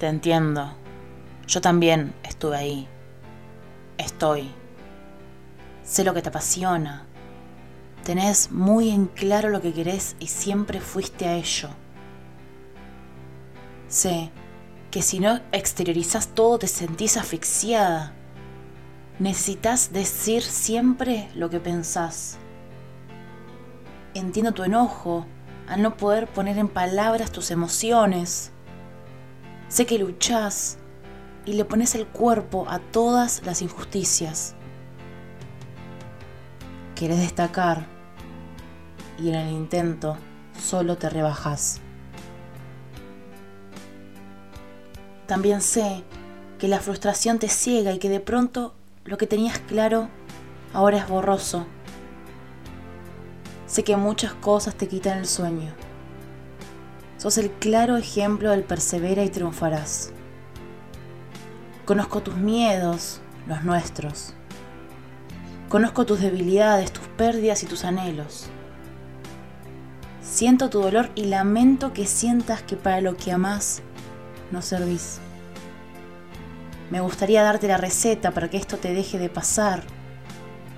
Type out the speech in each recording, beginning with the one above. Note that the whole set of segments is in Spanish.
te entiendo. Yo también estuve ahí. Estoy. Sé lo que te apasiona. Tenés muy en claro lo que querés y siempre fuiste a ello. Sé que si no exteriorizas todo te sentís asfixiada. Necesitas decir siempre lo que pensás. Entiendo tu enojo al no poder poner en palabras tus emociones. Sé que luchás y le pones el cuerpo a todas las injusticias. Quieres destacar y en el intento solo te rebajas. También sé que la frustración te ciega y que de pronto lo que tenías claro ahora es borroso. Sé que muchas cosas te quitan el sueño. Sos el claro ejemplo del persevera y triunfarás. Conozco tus miedos, los nuestros. Conozco tus debilidades, tus pérdidas y tus anhelos. Siento tu dolor y lamento que sientas que para lo que amás no servís. Me gustaría darte la receta para que esto te deje de pasar,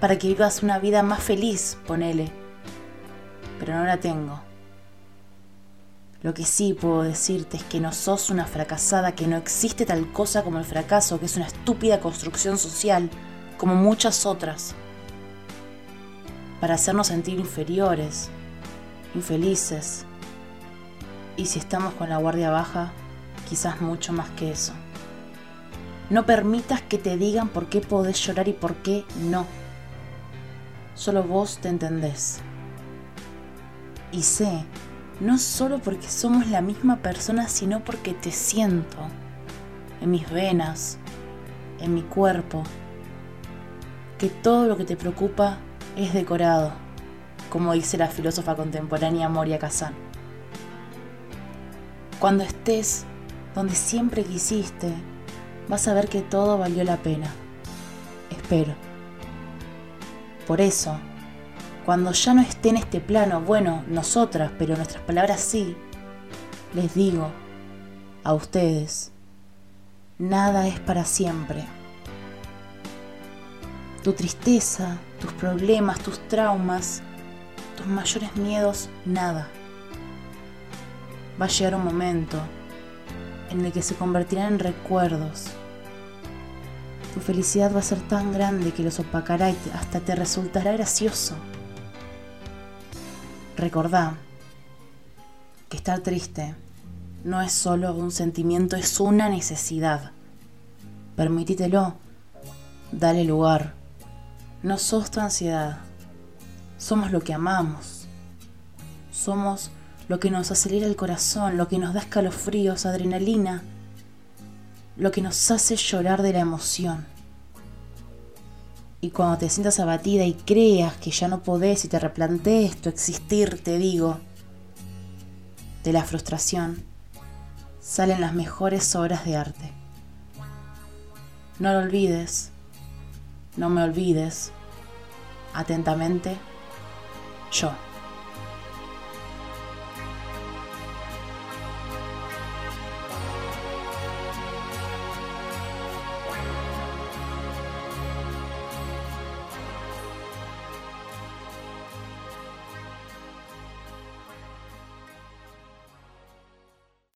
para que vivas una vida más feliz, ponele. Pero no la tengo. Lo que sí puedo decirte es que no sos una fracasada, que no existe tal cosa como el fracaso, que es una estúpida construcción social, como muchas otras, para hacernos sentir inferiores, infelices, y si estamos con la guardia baja, quizás mucho más que eso. No permitas que te digan por qué podés llorar y por qué no. Solo vos te entendés. Y sé, no solo porque somos la misma persona, sino porque te siento en mis venas, en mi cuerpo, que todo lo que te preocupa es decorado, como dice la filósofa contemporánea Moria Kazan. Cuando estés donde siempre quisiste, vas a ver que todo valió la pena. Espero. Por eso, cuando ya no esté en este plano, bueno, nosotras, pero nuestras palabras sí, les digo a ustedes, nada es para siempre. Tu tristeza, tus problemas, tus traumas, tus mayores miedos, nada. Va a llegar un momento en el que se convertirán en recuerdos. Tu felicidad va a ser tan grande que los opacará y hasta te resultará gracioso. Recordá que estar triste no es solo un sentimiento, es una necesidad. Permitítelo, dale lugar. No sos tu ansiedad, somos lo que amamos. Somos lo que nos acelera el corazón, lo que nos da escalofríos, adrenalina, lo que nos hace llorar de la emoción. Y cuando te sientas abatida y creas que ya no podés y te replantees tu existir, te digo, de la frustración salen las mejores obras de arte. No lo olvides, no me olvides. Atentamente, yo.